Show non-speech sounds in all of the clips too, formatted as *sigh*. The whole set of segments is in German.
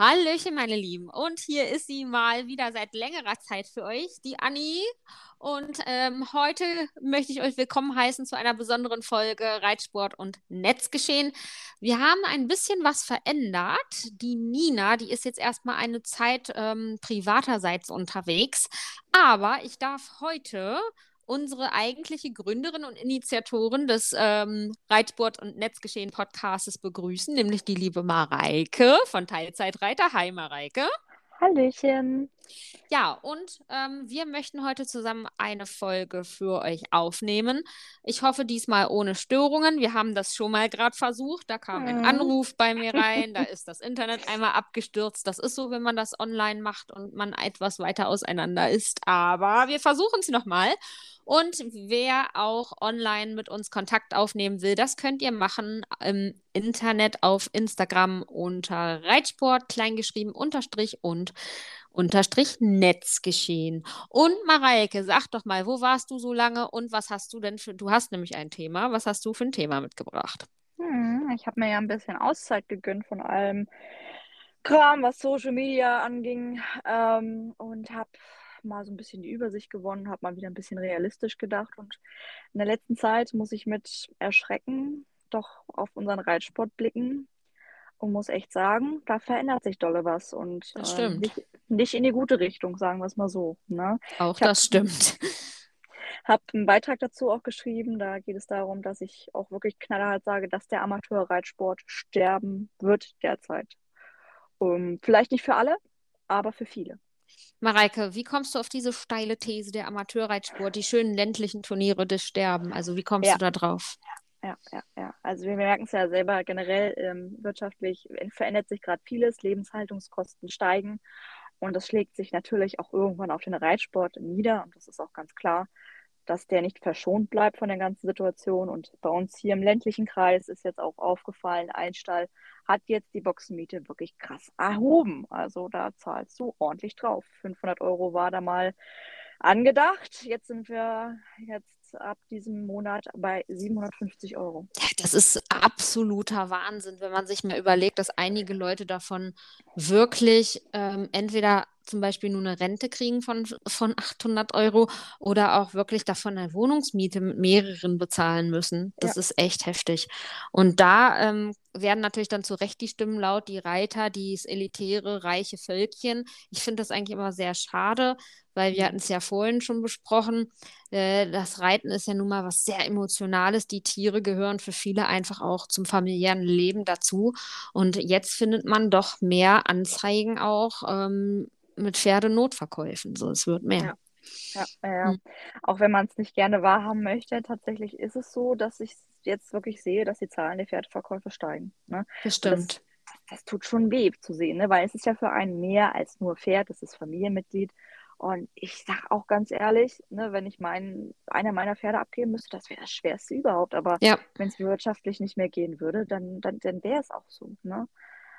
Hallöchen, meine Lieben. Und hier ist sie mal wieder seit längerer Zeit für euch, die Anni. Und ähm, heute möchte ich euch willkommen heißen zu einer besonderen Folge Reitsport und Netzgeschehen. Wir haben ein bisschen was verändert. Die Nina, die ist jetzt erstmal eine Zeit ähm, privaterseits unterwegs. Aber ich darf heute unsere eigentliche Gründerin und Initiatorin des ähm, Reitsport- und Netzgeschehen-Podcastes begrüßen, nämlich die liebe Mareike von Teilzeitreiter. Hi, Mareike. Hallöchen. Ja, und ähm, wir möchten heute zusammen eine Folge für euch aufnehmen. Ich hoffe diesmal ohne Störungen. Wir haben das schon mal gerade versucht. Da kam ein. Anruf bei mir rein, da *laughs* ist das Internet einmal abgestürzt. Das ist so, wenn man das online macht und man etwas weiter auseinander ist. Aber wir versuchen es nochmal. Und wer auch online mit uns Kontakt aufnehmen will, das könnt ihr machen im Internet auf Instagram unter Reitsport, kleingeschrieben, unterstrich und unterstrich Netzgeschehen. Und Mareike, sag doch mal, wo warst du so lange und was hast du denn für, du hast nämlich ein Thema, was hast du für ein Thema mitgebracht? Hm, ich habe mir ja ein bisschen Auszeit gegönnt von allem Kram, was Social Media anging ähm, und habe mal so ein bisschen die Übersicht gewonnen, habe mal wieder ein bisschen realistisch gedacht. Und in der letzten Zeit muss ich mit Erschrecken doch auf unseren Reitsport blicken und muss echt sagen, da verändert sich dolle was. Und das stimmt. Äh, nicht, nicht, in die gute Richtung, sagen wir es mal so. Ne? Auch das stimmt. *laughs* Habe einen Beitrag dazu auch geschrieben. Da geht es darum, dass ich auch wirklich knallhart sage, dass der Amateurreitsport sterben wird derzeit. Um, vielleicht nicht für alle, aber für viele. Mareike, wie kommst du auf diese steile These der Amateurreitsport, die schönen ländlichen Turniere des Sterben? Also wie kommst ja. du da drauf? Ja, ja, ja. Also wir merken es ja selber generell ähm, wirtschaftlich verändert sich gerade vieles, Lebenshaltungskosten steigen und das schlägt sich natürlich auch irgendwann auf den Reitsport nieder und das ist auch ganz klar dass der nicht verschont bleibt von der ganzen Situation. Und bei uns hier im ländlichen Kreis ist jetzt auch aufgefallen, ein Stall hat jetzt die Boxenmiete wirklich krass erhoben. Also da zahlst du ordentlich drauf. 500 Euro war da mal angedacht. Jetzt sind wir jetzt ab diesem Monat bei 750 Euro. Das ist absoluter Wahnsinn, wenn man sich mal überlegt, dass einige Leute davon wirklich ähm, entweder zum Beispiel nur eine Rente kriegen von, von 800 Euro oder auch wirklich davon eine Wohnungsmiete mit mehreren bezahlen müssen. Das ja. ist echt heftig. Und da ähm, werden natürlich dann zu Recht die Stimmen laut, die Reiter, dieses elitäre, reiche Völkchen. Ich finde das eigentlich immer sehr schade, weil wir hatten es ja vorhin schon besprochen. Äh, das Reiten ist ja nun mal was sehr Emotionales. Die Tiere gehören für viele einfach auch zum familiären Leben dazu. Und jetzt findet man doch mehr Anzeigen auch ähm, mit Pferdenotverkäufen. So, es wird mehr. Ja. Ja, ja. Hm. auch wenn man es nicht gerne wahrhaben möchte, tatsächlich ist es so, dass ich jetzt wirklich sehe, dass die Zahlen der Pferdeverkäufe steigen. Ne? Das stimmt. Das, das, tut schon weh zu sehen, ne? weil es ist ja für einen mehr als nur Pferd, es ist Familienmitglied. Und ich sag auch ganz ehrlich, ne, wenn ich mein, einer meiner Pferde abgeben müsste, das wäre das Schwerste überhaupt. Aber ja. wenn es wirtschaftlich nicht mehr gehen würde, dann, dann, dann wäre es auch so. Ne?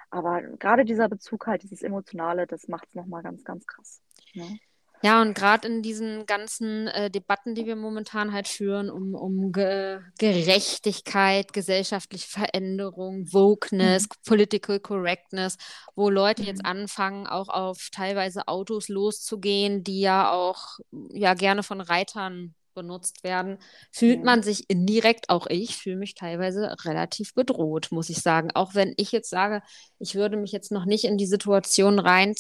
Aber gerade dieser Bezug halt, dieses Emotionale, das macht es nochmal ganz, ganz krass. Ne? Ja, und gerade in diesen ganzen äh, Debatten, die wir momentan halt führen, um, um Ge Gerechtigkeit, gesellschaftliche Veränderung, Wokeness, mhm. Political Correctness, wo Leute mhm. jetzt anfangen, auch auf teilweise Autos loszugehen, die ja auch ja gerne von Reitern benutzt werden, fühlt ja. man sich indirekt, auch ich fühle mich teilweise relativ bedroht, muss ich sagen. Auch wenn ich jetzt sage, ich würde mich jetzt noch nicht in die Situation rein,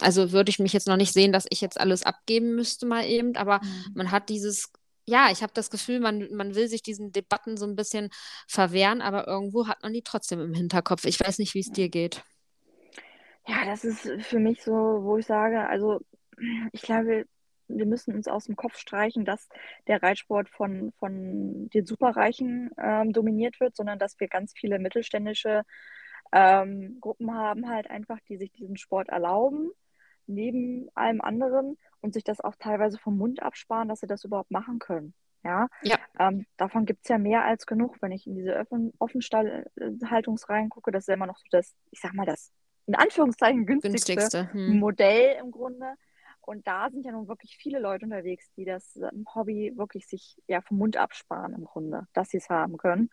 also würde ich mich jetzt noch nicht sehen, dass ich jetzt alles abgeben müsste mal eben, aber mhm. man hat dieses ja, ich habe das Gefühl, man, man will sich diesen Debatten so ein bisschen verwehren, aber irgendwo hat man die trotzdem im Hinterkopf. Ich weiß nicht, wie es dir geht. Ja, das ist für mich so, wo ich sage, also ich glaube, wir müssen uns aus dem Kopf streichen, dass der Reitsport von, von den Superreichen ähm, dominiert wird, sondern dass wir ganz viele mittelständische ähm, Gruppen haben, halt einfach, die sich diesen Sport erlauben, neben allem anderen und sich das auch teilweise vom Mund absparen, dass sie das überhaupt machen können. Ja, ja. Ähm, davon gibt es ja mehr als genug, wenn ich in diese Offen Offenstallhaltungsreihen gucke. Das ist ja immer noch so das, ich sag mal, das in Anführungszeichen günstigste, günstigste. Hm. Modell im Grunde. Und da sind ja nun wirklich viele Leute unterwegs, die das ähm, Hobby wirklich sich ja vom Mund absparen im Grunde, dass sie es haben können.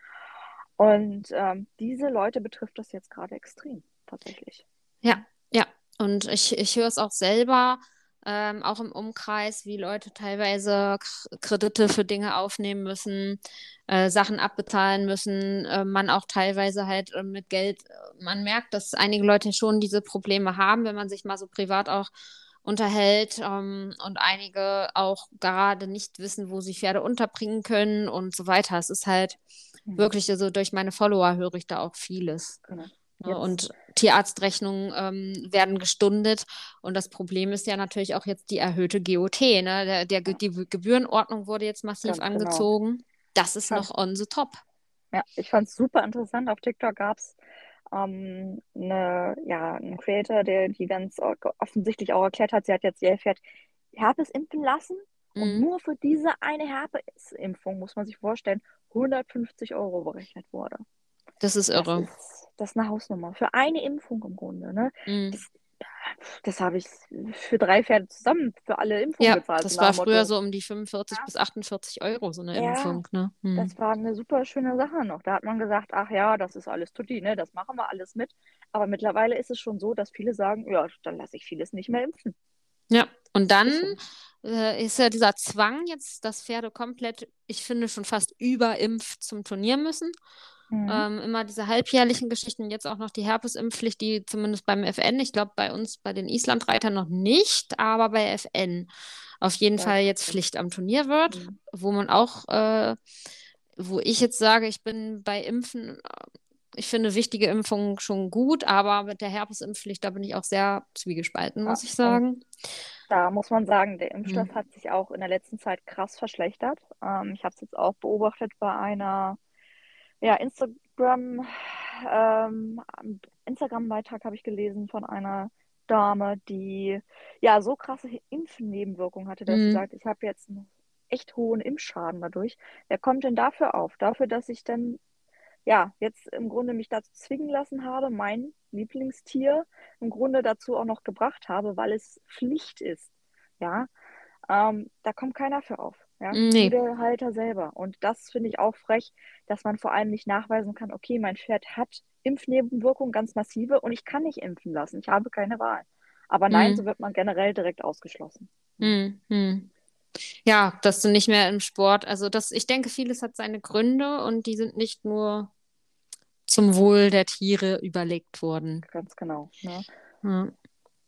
Und ähm, diese Leute betrifft das jetzt gerade extrem, tatsächlich. Ja, ja. Und ich, ich höre es auch selber, ähm, auch im Umkreis, wie Leute teilweise Kredite für Dinge aufnehmen müssen, äh, Sachen abbezahlen müssen, äh, man auch teilweise halt äh, mit Geld, äh, man merkt, dass einige Leute schon diese Probleme haben, wenn man sich mal so privat auch unterhält ähm, und einige auch gerade nicht wissen, wo sie Pferde unterbringen können und so weiter. Es ist halt mhm. wirklich, also durch meine Follower höre ich da auch vieles. Genau. Ja, und Tierarztrechnungen ähm, werden gestundet. Und das Problem ist ja natürlich auch jetzt die erhöhte GOT. Ne? Der, der ja. Die Gebührenordnung wurde jetzt massiv Ganz genau. angezogen. Genau. Das ist noch on the top. Ja, ich fand es super interessant. Auf TikTok gab es ähm, eine, ja, einen Creator, der die ganz offensichtlich auch erklärt hat, sie hat jetzt ihr Pferd Herpes impfen lassen. Mhm. Und nur für diese eine Herpes-Impfung, muss man sich vorstellen, 150 Euro berechnet wurde. Das ist irre. Das ist, das ist eine Hausnummer. Für eine Impfung im Grunde. Ne? Mhm. Das, das habe ich für drei Pferde zusammen für alle Impfungen ja, bezahlt. Das war früher so um die 45 ja. bis 48 Euro, so eine ja, Impfung. Ne? Hm. Das war eine super schöne Sache noch. Da hat man gesagt, ach ja, das ist alles tutti, ne? das machen wir alles mit. Aber mittlerweile ist es schon so, dass viele sagen, ja, dann lasse ich vieles nicht mehr impfen. Ja, und dann äh, ist ja dieser Zwang jetzt, dass Pferde komplett, ich finde, schon fast überimpft zum Turnier müssen. Mhm. Ähm, immer diese halbjährlichen Geschichten, jetzt auch noch die Herpesimpfpflicht, die zumindest beim FN, ich glaube bei uns bei den Islandreitern noch nicht, aber bei FN auf jeden ja. Fall jetzt Pflicht am Turnier wird, mhm. wo man auch, äh, wo ich jetzt sage, ich bin bei Impfen, ich finde wichtige Impfungen schon gut, aber mit der Herpesimpfpflicht, da bin ich auch sehr zwiegespalten, muss ja, ich sagen. Da muss man sagen, der Impfstoff mhm. hat sich auch in der letzten Zeit krass verschlechtert. Ähm, ich habe es jetzt auch beobachtet bei einer ja, Instagram, ähm, Instagram-Beitrag habe ich gelesen von einer Dame, die ja so krasse Impfnebenwirkungen hatte, dass mhm. sie sagt, ich habe jetzt einen echt hohen Impfschaden dadurch. Wer kommt denn dafür auf? Dafür, dass ich dann ja jetzt im Grunde mich dazu zwingen lassen habe, mein Lieblingstier im Grunde dazu auch noch gebracht habe, weil es Pflicht ist. Ja, ähm, da kommt keiner für auf. Ja, nee. der Halter selber. Und das finde ich auch frech, dass man vor allem nicht nachweisen kann, okay, mein Pferd hat Impfnebenwirkungen ganz massive und ich kann nicht impfen lassen. Ich habe keine Wahl. Aber nein, mhm. so wird man generell direkt ausgeschlossen. Mhm. Ja, dass du nicht mehr im Sport, also das, ich denke, vieles hat seine Gründe und die sind nicht nur zum Wohl der Tiere überlegt worden. Ganz genau. Ne? Ja.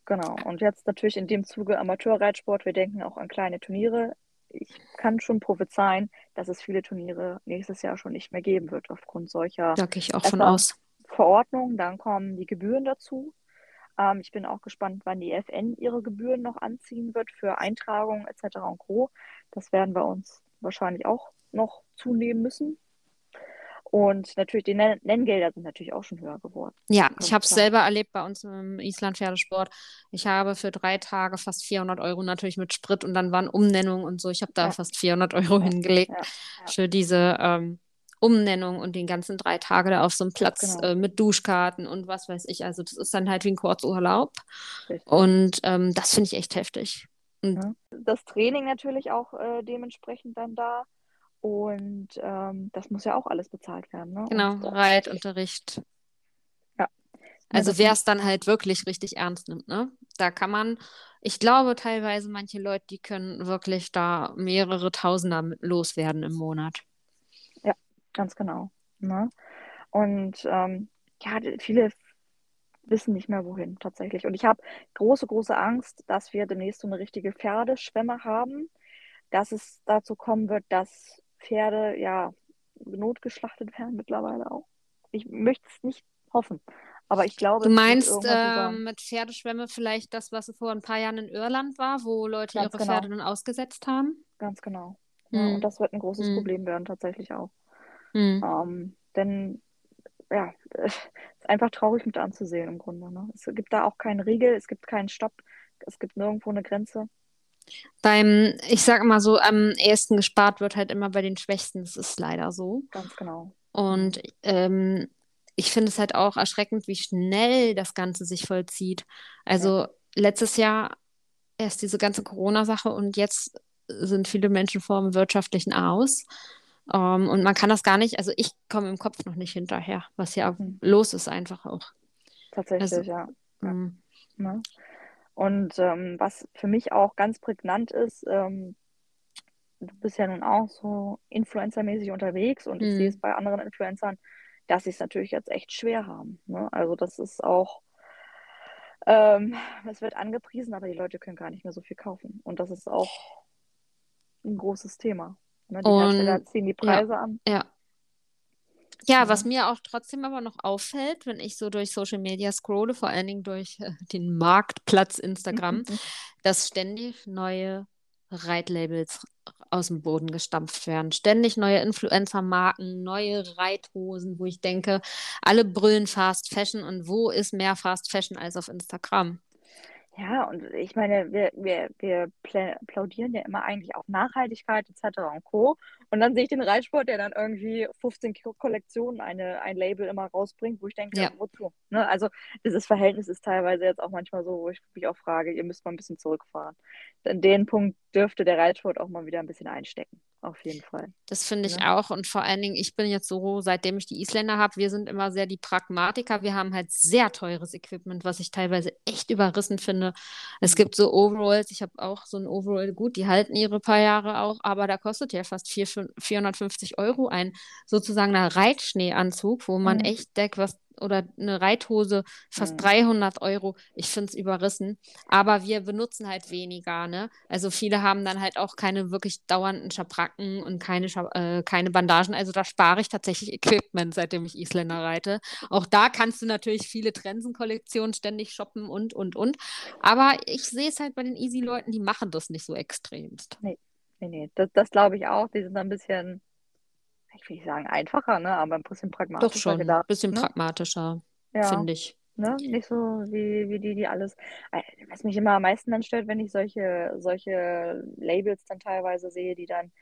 Genau. Und jetzt natürlich in dem Zuge Amateurreitsport. Wir denken auch an kleine Turniere ich kann schon prophezeien, dass es viele Turniere nächstes Jahr schon nicht mehr geben wird aufgrund solcher da gehe ich auch von aus. Verordnungen. Dann kommen die Gebühren dazu. Ähm, ich bin auch gespannt, wann die FN ihre Gebühren noch anziehen wird für Eintragungen etc. und Co. Das werden wir uns wahrscheinlich auch noch zunehmen müssen. Und natürlich, die Nenngelder sind natürlich auch schon höher geworden. Ja, ich habe es selber erlebt bei uns im Island-Pferdesport. Ich habe für drei Tage fast 400 Euro natürlich mit Sprit und dann waren Umnennungen und so. Ich habe da ja. fast 400 Euro ja, hingelegt ja, für diese ähm, Umnennung und den ganzen drei Tage da auf so einem Platz genau. äh, mit Duschkarten und was weiß ich. Also das ist dann halt wie ein Kurzurlaub. Richtig. Und ähm, das finde ich echt heftig. Und das Training natürlich auch äh, dementsprechend dann da. Und ähm, das muss ja auch alles bezahlt werden. Ne? Genau, und, Reitunterricht. Ja. Also wer es dann halt wirklich richtig ernst nimmt, ne? Da kann man, ich glaube teilweise manche Leute, die können wirklich da mehrere Tausender loswerden im Monat. Ja, ganz genau. Ne? Und ähm, ja, viele wissen nicht mehr wohin tatsächlich. Und ich habe große, große Angst, dass wir demnächst so eine richtige Pferdeschwemme haben, dass es dazu kommen wird, dass Pferde ja notgeschlachtet werden mittlerweile auch. Ich möchte es nicht hoffen. Aber ich glaube, du meinst äh, mit Pferdeschwämme vielleicht das, was vor ein paar Jahren in Irland war, wo Leute Ganz ihre genau. Pferde dann ausgesetzt haben? Ganz genau. Mhm. Ja, hm. und das wird ein großes mhm. Problem werden, tatsächlich auch. Mhm. Ähm, denn ja, *laughs* es ist einfach traurig mit anzusehen im Grunde. Ne? Es gibt da auch keinen Riegel, es gibt keinen Stopp, es gibt nirgendwo eine Grenze. Beim, ich sage mal so, am ersten gespart wird halt immer bei den Schwächsten. Das ist leider so. Ganz genau. Und ähm, ich finde es halt auch erschreckend, wie schnell das Ganze sich vollzieht. Also ja. letztes Jahr erst diese ganze Corona-Sache und jetzt sind viele Menschen vor dem wirtschaftlichen Aus. Um, ähm, und man kann das gar nicht, also ich komme im Kopf noch nicht hinterher, was hier mhm. los ist einfach auch. Tatsächlich, also, ja. Mhm. Ne? Und ähm, was für mich auch ganz prägnant ist, ähm, du bist ja nun auch so influencermäßig unterwegs und ich sehe es Mhm. bei anderen Influencern, dass sie es natürlich jetzt echt schwer haben. Ne? Also das ist auch, ähm, es wird angepriesen, aber die Leute können gar nicht mehr so viel kaufen. Und das ist auch ein großes Thema. Ne? Die Hersteller Und ziehen die ja, Preise an. ja. Ja, was mir auch trotzdem aber noch auffällt, wenn ich so durch Social Media scrolle, vor allen Dingen durch äh, den Marktplatz Instagram, dass ständig neue Reitlabels aus dem Boden gestampft werden. Ständig neue Influencer-Marken, neue Reithosen, wo ich denke, alle brüllen Fast Fashion und wo ist mehr Fast Fashion als auf Instagram? Ja, und ich meine, wir, wir, wir plaudieren ja immer eigentlich auf Nachhaltigkeit etc. und Co. Und dann sehe ich den Reitsport, der dann irgendwie 15 Ko- Kollektionen eine, ein Label immer rausbringt, wo ich denke, Ja. wozu? Ne? Also dieses Verhältnis ist teilweise jetzt auch manchmal so, wo ich mich auch frage, ihr müsst mal ein bisschen zurückfahren. An den Punkt dürfte der Reitsport auch mal wieder ein bisschen einstecken. Auf jeden Fall. Das finde ich Ne? auch. Und vor allen Dingen, ich bin jetzt so, seitdem ich die Isländer habe, wir sind immer sehr die Pragmatiker. Wir haben halt sehr teures Equipment, was ich teilweise echt überrissen finde. Es gibt so Overalls, ich habe auch so ein Overall, gut, die halten ihre paar Jahre auch, aber da kostet ja fast 4, 450 Euro ein sozusagen ein Reitschneeanzug, wo man Mhm. echt denkt, was oder eine Reithose fast Mhm. 300 Euro. Ich finde es überrissen. Aber wir benutzen halt weniger, ne? Also viele haben dann halt auch keine wirklich dauernden Schabracken und keine, äh, keine Bandagen. Also da spare ich tatsächlich Equipment, seitdem ich Isländer reite. Auch da kannst du natürlich viele Trensen-Kollektionen ständig shoppen und, und, und. Aber ich sehe es halt bei den Easy-Leuten, die machen das nicht so extremst. Nee, nee, nee. Das, das glaube ich auch. Die sind ein bisschen, ich will nicht sagen einfacher, ne? aber ein bisschen Doch pragmatischer schon, ein bisschen Ne? pragmatischer, Ja. finde ich. Ne? Nicht so wie, wie die, die alles. Äh, Was mich immer am meisten dann stört, wenn ich solche, solche Labels dann teilweise sehe, die dann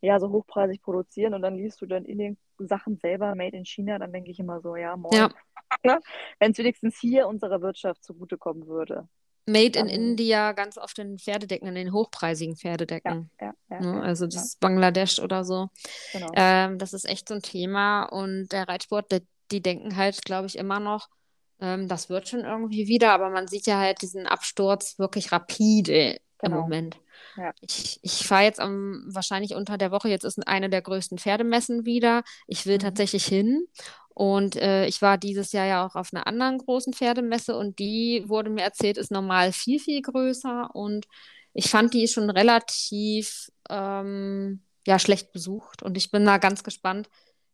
ja so hochpreisig produzieren und dann liest du dann in den Sachen selber Made in China, dann denke ich immer so, ja, moin. Ja, *laughs* Ne? Wenn es wenigstens hier unserer Wirtschaft zugutekommen würde. Made in India, ganz oft in Pferdedecken, in den hochpreisigen Pferdedecken. ja, ja, Ne? ja, Also ja, dieses Bangladesch oder so. genau. Ähm, das ist echt so ein Thema. Und der Reitsport, der, die denken halt, glaube ich, immer noch, ähm, das wird schon irgendwie wieder. Aber man sieht ja halt diesen Absturz wirklich rapide im Genau. Moment. Ja. Ich, ich fahre jetzt am, wahrscheinlich unter der Woche, jetzt ist eine der größten Pferdemessen wieder. Ich will Mhm. tatsächlich hin. Und äh, ich war dieses Jahr ja auch auf einer anderen großen Pferdemesse und die wurde mir erzählt, ist normal viel, viel größer. Und ich fand die schon relativ ähm, ja, schlecht besucht. Und ich bin da ganz gespannt,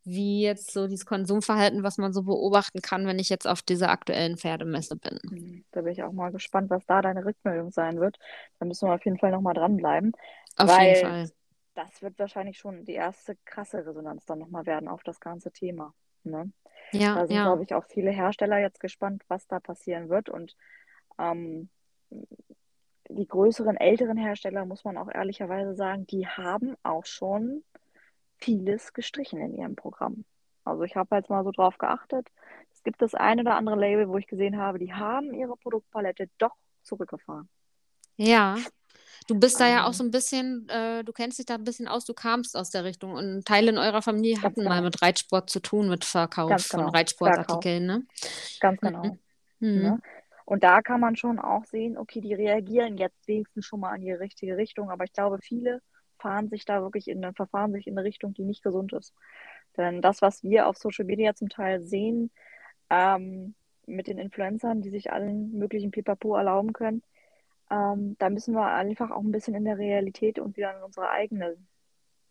wie jetzt so dieses Konsumverhalten, was man so beobachten kann, wenn ich jetzt auf dieser aktuellen Pferdemesse bin. Mhm. Da bin ich auch mal gespannt, was da deine Rückmeldung sein wird. Da müssen wir auf jeden Fall nochmal dranbleiben, Auf jeden weil Fall. das wird wahrscheinlich schon die erste krasse Resonanz dann nochmal werden auf das ganze Thema. Ne? Ja, Da sind, ja. glaube ich, auch viele Hersteller jetzt gespannt, was da passieren wird. Und ähm, die größeren, älteren Hersteller, muss man auch ehrlicherweise sagen, die haben auch schon vieles gestrichen in ihrem Programm. Also ich habe jetzt mal so drauf geachtet. Es gibt das eine oder andere Label, wo ich gesehen habe, die haben ihre Produktpalette doch zurückgefahren. Ja. Du bist da ja auch Also so ein bisschen, äh, du kennst dich da ein bisschen aus, du kamst aus der Richtung und Teile in eurer Familie ganz hatten mal genau, mit Reitsport zu tun, mit Verkauf ganz von genau. Reitsportartikeln, ne? ganz Mhm. genau. Mhm. Ne? Und da kann man schon auch sehen, okay, die reagieren jetzt wenigstens schon mal in die richtige Richtung, aber ich glaube, viele fahren sich da wirklich in, eine- verfahren sich in eine Richtung, die nicht gesund ist. Denn das, was wir auf Social Media zum Teil sehen, ähm, mit den Influencern, die sich allen möglichen Pipapo erlauben können, ähm, da müssen wir einfach auch ein bisschen in der Realität und wieder an unsere eigenen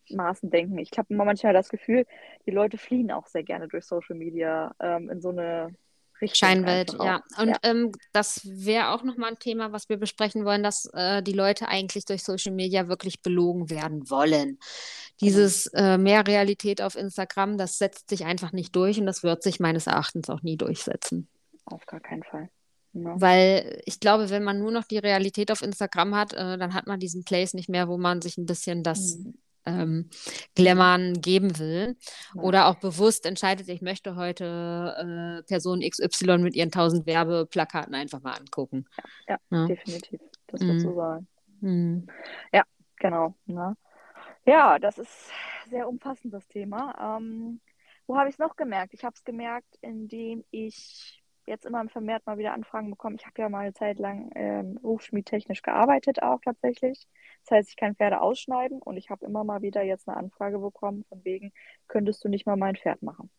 Maßen denken. Ich habe immer manchmal das Gefühl, die Leute fliehen auch sehr gerne durch Social Media ähm, in so eine Richtung Scheinwelt, ja. Und Ja, ähm, das wäre auch nochmal ein Thema, was wir besprechen wollen, dass äh, die Leute eigentlich durch Social Media wirklich belogen werden wollen. genau. Dieses äh, mehr Realität auf Instagram, das setzt sich einfach nicht durch und das wird sich meines Erachtens auch nie durchsetzen. Auf gar keinen Fall. Ne? Weil ich glaube, wenn man nur noch die Realität auf Instagram hat, äh, dann hat man diesen Place nicht mehr, wo man sich ein bisschen das Mhm. ähm, Mhm. Glamourn geben will. Ja, Oder auch bewusst entscheidet, ich möchte heute äh, Person XY mit ihren 1000 Werbeplakaten einfach mal angucken. ja, Ne? definitiv. Das wird so Mhm. sein. Mhm. Ja, genau. Ne? Ja, das ist sehr umfassend, das Thema. Ähm, wo habe ich es noch gemerkt? Ich habe es gemerkt, indem ich jetzt immer vermehrt mal wieder Anfragen bekommen. Ich habe ja mal eine Zeit lang ähm, hufschmiedtechnisch gearbeitet auch tatsächlich. Das heißt, ich kann Pferde ausschneiden und ich habe immer mal wieder jetzt eine Anfrage bekommen von wegen, könntest du nicht mal mein Pferd machen?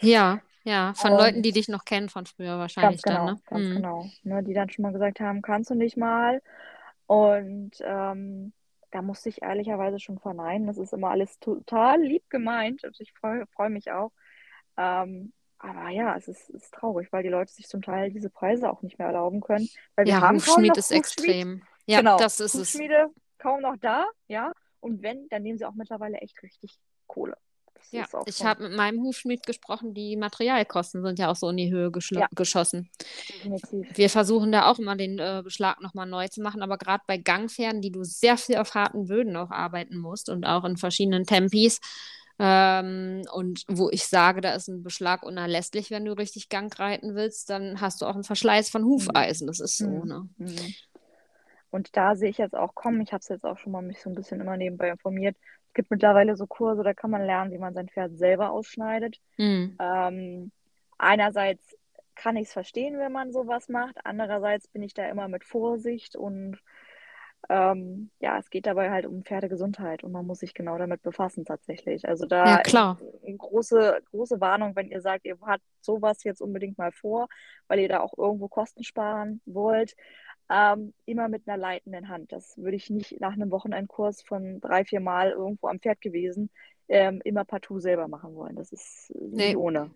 Ja, ja, von Und- Leuten, die dich noch kennen von früher wahrscheinlich Ganz genau, dann, ne? ganz Mhm. genau. Ne, die dann schon mal gesagt haben, kannst du nicht mal? Und ähm, da musste ich ehrlicherweise schon verneinen. Das ist immer alles total lieb gemeint und ich freue freu mich auch. Ähm, aber ja, es ist, ist traurig, weil die Leute sich zum Teil diese Preise auch nicht mehr erlauben können. Weil wir Ja, haben Hufschmied ist extrem. Ja, Genau, das ist es. Hufschmiede kaum noch da, ja. Und wenn, dann nehmen sie auch mittlerweile echt richtig Kohle. Das Ja, ich habe mit meinem Hufschmied gesprochen, die Materialkosten sind ja auch so in die Höhe Ja. geschossen. definitiv. Wir versuchen da auch immer den äh, Beschlag nochmal neu zu machen, aber gerade bei Gangpferden, die du sehr viel auf harten Böden auch arbeiten musst und auch in verschiedenen Tempis, ähm, und wo ich sage, da ist ein Beschlag unerlässlich, wenn du richtig Gang reiten willst, dann hast du auch einen Verschleiß von Hufeisen. Das ist so, Mhm. ne? Mhm. Und da sehe ich jetzt auch kommen, ich habe es jetzt auch schon mal mich so ein bisschen immer nebenbei informiert. Es gibt mittlerweile so Kurse, da kann man lernen, wie man sein Pferd selber ausschneidet. Mhm. Ähm, einerseits kann ich es verstehen, wenn man sowas macht. Andererseits bin ich da immer mit Vorsicht und ähm, ja, es geht dabei halt um Pferdegesundheit und man muss sich genau damit befassen tatsächlich. Also da Ja, klar. eine große, große Warnung, wenn ihr sagt, ihr habt sowas jetzt unbedingt mal vor, weil ihr da auch irgendwo Kosten sparen wollt. Ähm, immer mit einer leitenden Hand. Das würde ich nicht nach einem Wochenendkurs von drei, vier Mal irgendwo am Pferd gewesen, ähm, immer partout selber machen wollen. Das ist äh, Nee. nicht ohne.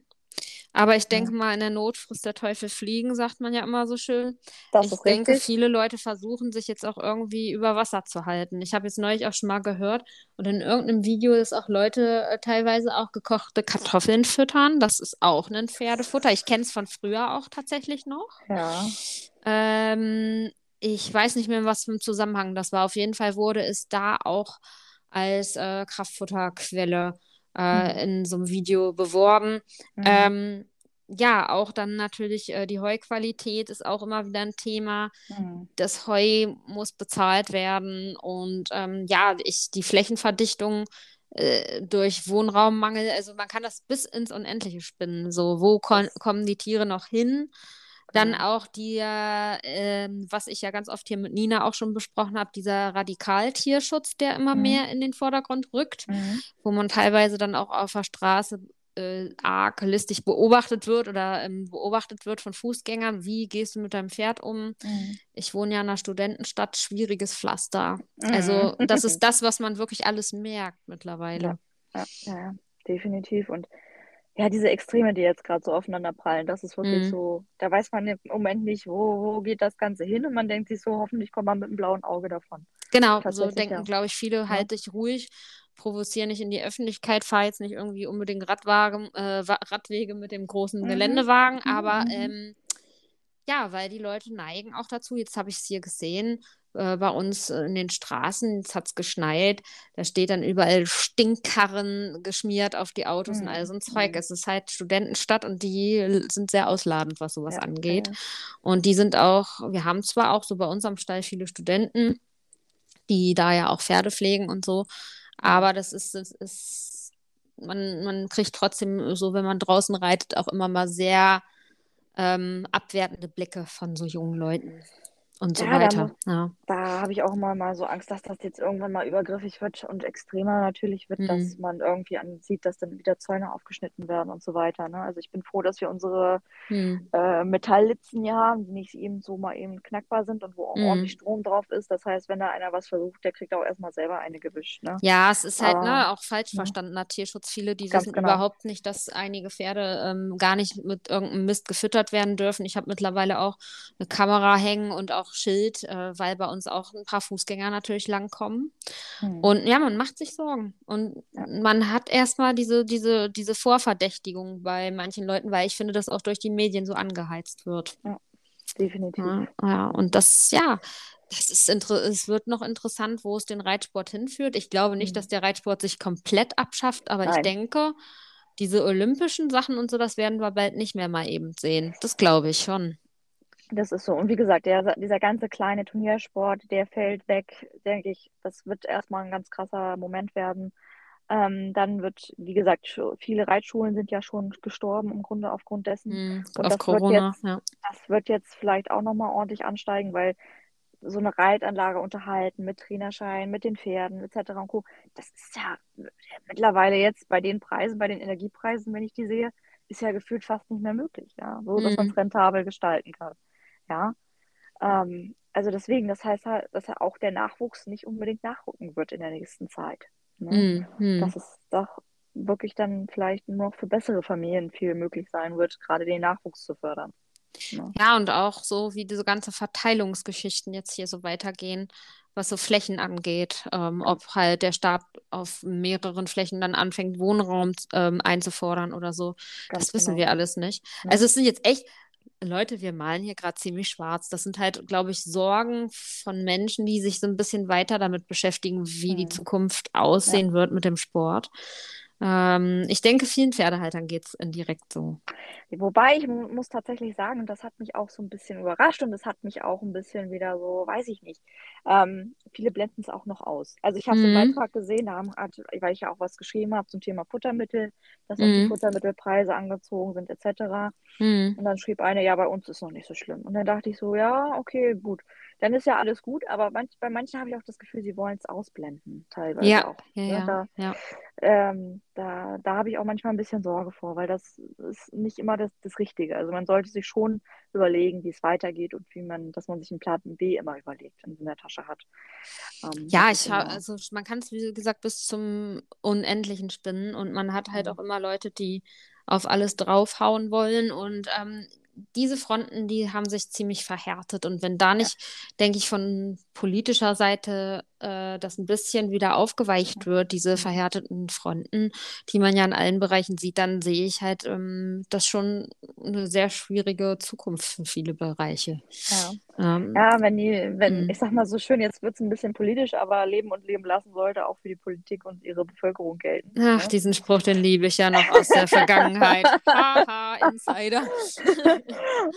Aber ich denke mal, in der Not frisst der Teufel fliegen, sagt man ja immer so schön. Das Ich denke, richtig. viele Leute versuchen sich jetzt auch irgendwie über Wasser zu halten. Ich habe jetzt neulich auch schon mal gehört und in irgendeinem Video ist auch Leute äh, teilweise auch gekochte Kartoffeln füttern. Das ist auch ein Pferdefutter. Ich kenne es von früher auch tatsächlich noch. Ja. Ähm, ich weiß nicht mehr, was für ein Zusammenhang das war. Auf jeden Fall wurde es da auch als äh, Kraftfutterquelle äh, Mhm. in so einem Video beworben. Mhm. Ähm, ja, auch dann natürlich äh, die Heuqualität ist auch immer wieder ein Thema. Mhm. Das Heu muss bezahlt werden und ähm, ja, ich, die Flächenverdichtung äh, durch Wohnraummangel, also man kann das bis ins Unendliche spinnen. So, wo kon kommen die Tiere noch hin? Dann auch die, äh, was ich ja ganz oft hier mit Nina auch schon besprochen habe, dieser Radikaltierschutz, der immer Mhm. mehr in den Vordergrund rückt Mhm. wo man teilweise dann auch auf der Straße äh, arg listig beobachtet wird oder ähm, beobachtet wird von Fußgängern. Wie gehst du mit deinem Pferd um? Mhm. Ich wohne ja in einer Studentenstadt, schwieriges Pflaster. Mhm. Also das *laughs* ist das, was man wirklich alles merkt mittlerweile. Ja, ja, ja, definitiv. Und ja, diese Extreme, die jetzt gerade so aufeinander prallen, das ist wirklich Mhm. so, da weiß man im Moment nicht, wo, wo geht das Ganze hin und man denkt sich so, hoffentlich kommt man mit einem blauen Auge davon. Genau, so denken, ja. glaube ich, viele, Ja. halt dich ruhig, provoziere nicht in die Öffentlichkeit, fahr jetzt nicht irgendwie unbedingt Radwagen, äh, Radwege mit dem großen Mhm. Geländewagen, Mhm, aber mhm. ähm, ja, weil die Leute neigen auch dazu, jetzt habe ich es hier gesehen, äh, bei uns in den Straßen, jetzt hat es geschneit, da steht dann überall Stinkkarren geschmiert auf die Autos und all so ein Mhm, Zeug. mhm. Es ist halt Studentenstadt und die sind sehr ausladend, was sowas ja, angeht. ja. Und die sind auch, wir haben zwar auch so bei uns am Stall viele Studenten, die da ja auch Pferde pflegen und so, aber das ist, das ist, man, man kriegt trotzdem so, wenn man draußen reitet, auch immer mal sehr ähm, abwertende Blicke von so jungen Leuten und so Ja, da weiter. muss- Ja. Da habe ich auch immer mal so Angst, dass das jetzt irgendwann mal übergriffig wird und extremer natürlich wird, dass Mhm. man irgendwie ansieht, dass dann wieder Zäune aufgeschnitten werden und so weiter. Ne? Also ich bin froh, dass wir unsere Hm. äh, Metalllitzen hier haben, die nicht eben so mal eben knackbar sind und wo auch Mhm. ordentlich Strom drauf ist. Das heißt, wenn da einer was versucht, der kriegt auch erstmal selber eine gewischt. Ne? Ja, es ist halt ne, Ah, auch falsch ne? verstandener Tierschutz. Viele, die wissen genau. überhaupt nicht, dass einige Pferde ähm, gar nicht mit irgendeinem Mist gefüttert werden dürfen. Ich habe mittlerweile auch eine Kamera hängen und auch Schild, äh, weil bei uns auch ein paar Fußgänger natürlich langkommen. Hm. Und ja, man macht sich Sorgen. Und Ja. man hat erstmal diese, diese, diese Vorverdächtigung bei manchen Leuten, weil ich finde, dass auch durch die Medien so angeheizt wird. Definitiv. Ja, ja, und das, ja, das ist es wird noch interessant, wo es den Reitsport hinführt. Ich glaube nicht, Mhm. dass der Reitsport sich komplett abschafft, aber ich Nein. denke, diese olympischen Sachen und so, das werden wir bald nicht mehr mal eben sehen. Das glaube ich schon. Das ist so. Und wie gesagt, der, dieser ganze kleine Turniersport, der fällt weg, denke ich. Das wird erstmal ein ganz krasser Moment werden. Ähm, dann wird, wie gesagt, viele Reitschulen sind ja schon gestorben im Grunde aufgrund dessen. Mhm, Und auf das wird Corona, jetzt, ja. das wird jetzt vielleicht auch nochmal ordentlich ansteigen, weil so eine Reitanlage unterhalten mit Trainerschein, mit den Pferden etc. und Co. Das ist ja mittlerweile jetzt bei den Preisen, bei den Energiepreisen, wenn ich die sehe, ist ja gefühlt fast nicht mehr möglich, ja, so dass man es rentabel gestalten kann. Ja. Ähm, also deswegen, das heißt halt, dass ja auch der Nachwuchs nicht unbedingt nachrücken wird in der nächsten Zeit. Ne? Mhm. Dass Mhm. es doch wirklich dann vielleicht nur noch für bessere Familien viel möglich sein wird, gerade den Nachwuchs zu fördern. Ne? Ja, und auch so, wie diese ganze Verteilungsgeschichten jetzt hier so weitergehen, was so Flächen angeht, ähm, ob halt der Staat auf mehreren Flächen dann anfängt, Wohnraum ähm, einzufordern oder so. Ganz Das wissen genau. wir alles nicht. Ne? Also es sind jetzt echt, Leute, wir malen hier gerade ziemlich schwarz. Das sind halt, glaube ich, Sorgen von Menschen, die sich so ein bisschen weiter damit beschäftigen, wie die Mhm. Zukunft Ja. aussehen wird mit dem Sport. Ähm, ich denke, vielen Pferdehaltern geht es indirekt so. Wobei ich mu- muss tatsächlich sagen, und das hat mich auch so ein bisschen überrascht und das hat mich auch ein bisschen wieder so, weiß ich nicht. Ähm, viele blenden es auch noch aus. Also ich habe so einen Mhm. Beitrag gesehen, da haben, weil ich ja auch was geschrieben habe zum Thema Futtermittel, dass auch die Mhm. Futtermittelpreise angezogen sind etc. Mhm. Und dann schrieb eine, ja, bei uns ist noch nicht so schlimm. Und dann dachte ich so, ja, okay, gut. Dann ist ja alles gut, aber manch, bei manchen habe ich auch das Gefühl, sie wollen es ausblenden, teilweise Ja, auch. ja, Ne? ja, Da, ja. ähm, da, da habe ich auch manchmal ein bisschen Sorge vor, weil das ist nicht immer das, das Richtige. Also man sollte sich schon überlegen, wie es weitergeht und wie man, dass man sich einen Plan B immer überlegt und in der Tasche hat. Ähm, Ja, ich habe, immer, also man kann es, wie gesagt, bis zum Unendlichen spinnen und man hat halt auch Mhm. immer Leute, die auf alles draufhauen wollen und ähm, diese Fronten, die haben sich ziemlich verhärtet und wenn da ja, nicht, denke ich, von politischer Seite äh, das ein bisschen wieder aufgeweicht wird, diese Mhm. verhärteten Fronten, die man ja in allen Bereichen sieht, dann sehe ich halt ähm, das schon eine sehr schwierige Zukunft für viele Bereiche. ja. Ähm, Ja, wenn die, wenn, mm. ich sag mal so schön, jetzt wird es ein bisschen politisch, aber leben und leben lassen sollte auch für die Politik und ihre Bevölkerung gelten. Ach, Ne? diesen Spruch, den liebe ich ja noch aus der Vergangenheit. *laughs* Haha, Insider.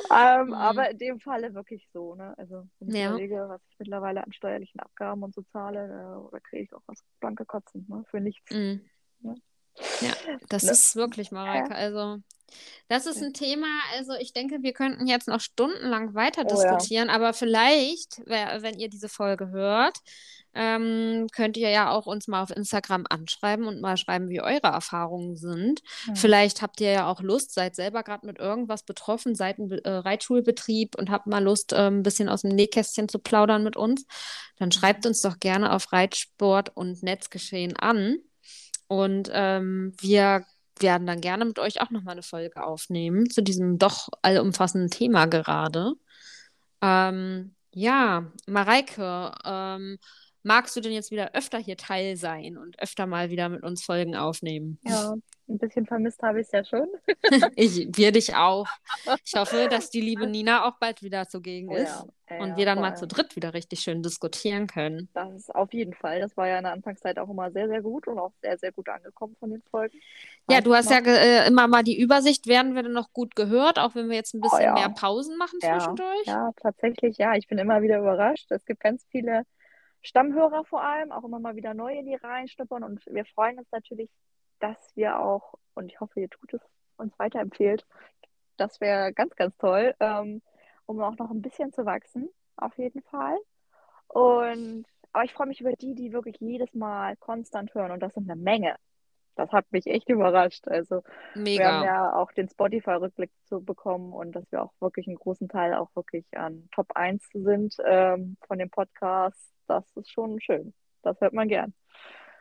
ähm, Hm. aber in dem Falle wirklich so, ne? Also wenn ich Ja. überlege, was ich mittlerweile an steuerlichen Abgaben und so zahle, da, da kriege ich auch was blanke Kotzen, ne? Für nichts. Mm. Ne? Ja, das Ne? ist wirklich, Mareike. Also, das ist ein Thema, also ich denke, wir könnten jetzt noch stundenlang weiter Oh ja. diskutieren, aber vielleicht, wenn ihr diese Folge hört, ähm, könnt ihr ja auch uns mal auf Instagram anschreiben und mal schreiben, wie eure Erfahrungen sind. Hm. Vielleicht habt ihr ja auch Lust, seid selber gerade mit irgendwas betroffen, seid ein äh, Reitschulbetrieb und habt mal Lust, ähm, ein bisschen aus dem Nähkästchen zu plaudern mit uns. Dann schreibt uns doch gerne auf Reitsport und Netzgeschehen an. Und ähm, wir werden dann gerne mit euch auch nochmal eine Folge aufnehmen zu diesem doch allumfassenden Thema gerade. Ähm, ja, Mareike, ähm, magst du denn jetzt wieder öfter hier teil sein und öfter mal wieder mit uns Folgen aufnehmen? Ja, ein bisschen vermisst habe ich es ja schon. *laughs* Ich, wir dich auch. Ich hoffe, *laughs* dass die liebe Nina auch bald wieder zugegen Oh ist ja, ja, und wir dann mal zu dritt wieder richtig schön diskutieren können. Das ist auf jeden Fall. Das war ja in der Anfangszeit auch immer sehr, sehr gut und auch sehr, sehr gut angekommen von den Folgen. Ja, du hast ja äh, immer mal die Übersicht. Werden wir denn noch gut gehört, auch wenn wir jetzt ein Oh bisschen mehr ja, Pausen machen zwischendurch? ja, tatsächlich, ja. Ich bin immer wieder überrascht. Es gibt ganz viele Stammhörer vor allem, auch immer mal wieder neue, die reinschnuppern. Und wir freuen uns natürlich, dass wir auch, und ich hoffe, ihr tut es uns weiterempfehlt. Das wäre ganz, ganz toll, ähm, um auch noch ein bisschen zu wachsen, auf jeden Fall. Und aber ich freue mich über die, die wirklich jedes Mal konstant hören. Und das sind eine Menge. Das hat mich echt *laughs* überrascht. Also wir haben Mega. ja auch den Spotify-Rückblick zu bekommen und dass wir auch wirklich einen großen Teil auch wirklich an Top 1 sind ähm, von dem Podcast. Das ist schon schön. Das hört man gern.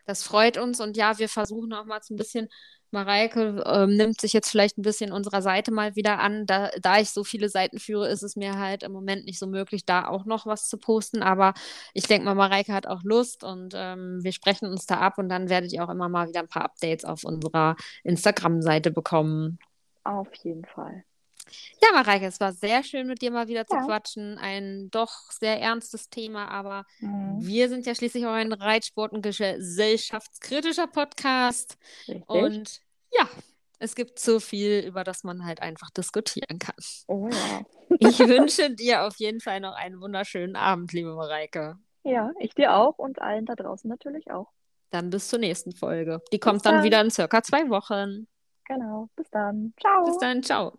Das freut uns und ja, wir versuchen auch mal so ein bisschen, Mareike ähm, nimmt sich jetzt vielleicht ein bisschen unserer Seite mal wieder an. Da, da ich so viele Seiten führe, ist es mir halt im Moment nicht so möglich, da auch noch was zu posten. Aber ich denke mal, Mareike hat auch Lust und ähm, wir sprechen uns da ab und dann werdet ihr auch immer mal wieder ein paar Updates auf unserer Instagram-Seite bekommen. Auf jeden Fall. Ja, Mareike, es war sehr schön, mit dir mal wieder zu Ja. quatschen. Ein doch sehr ernstes Thema, aber Mhm. wir sind ja schließlich auch ein Reitsport- und gesellschaftskritischer Podcast. Richtig. Und ja, es gibt so viel, über das man halt einfach diskutieren kann. Oh ja. *laughs* Ich wünsche dir auf jeden Fall noch einen wunderschönen Abend, liebe Mareike. Ja, ich dir auch und allen da draußen natürlich auch. Dann bis zur nächsten Folge. Die kommt dann. dann wieder in circa zwei Wochen. Genau. Bis dann. Ciao. Bis dann. Ciao.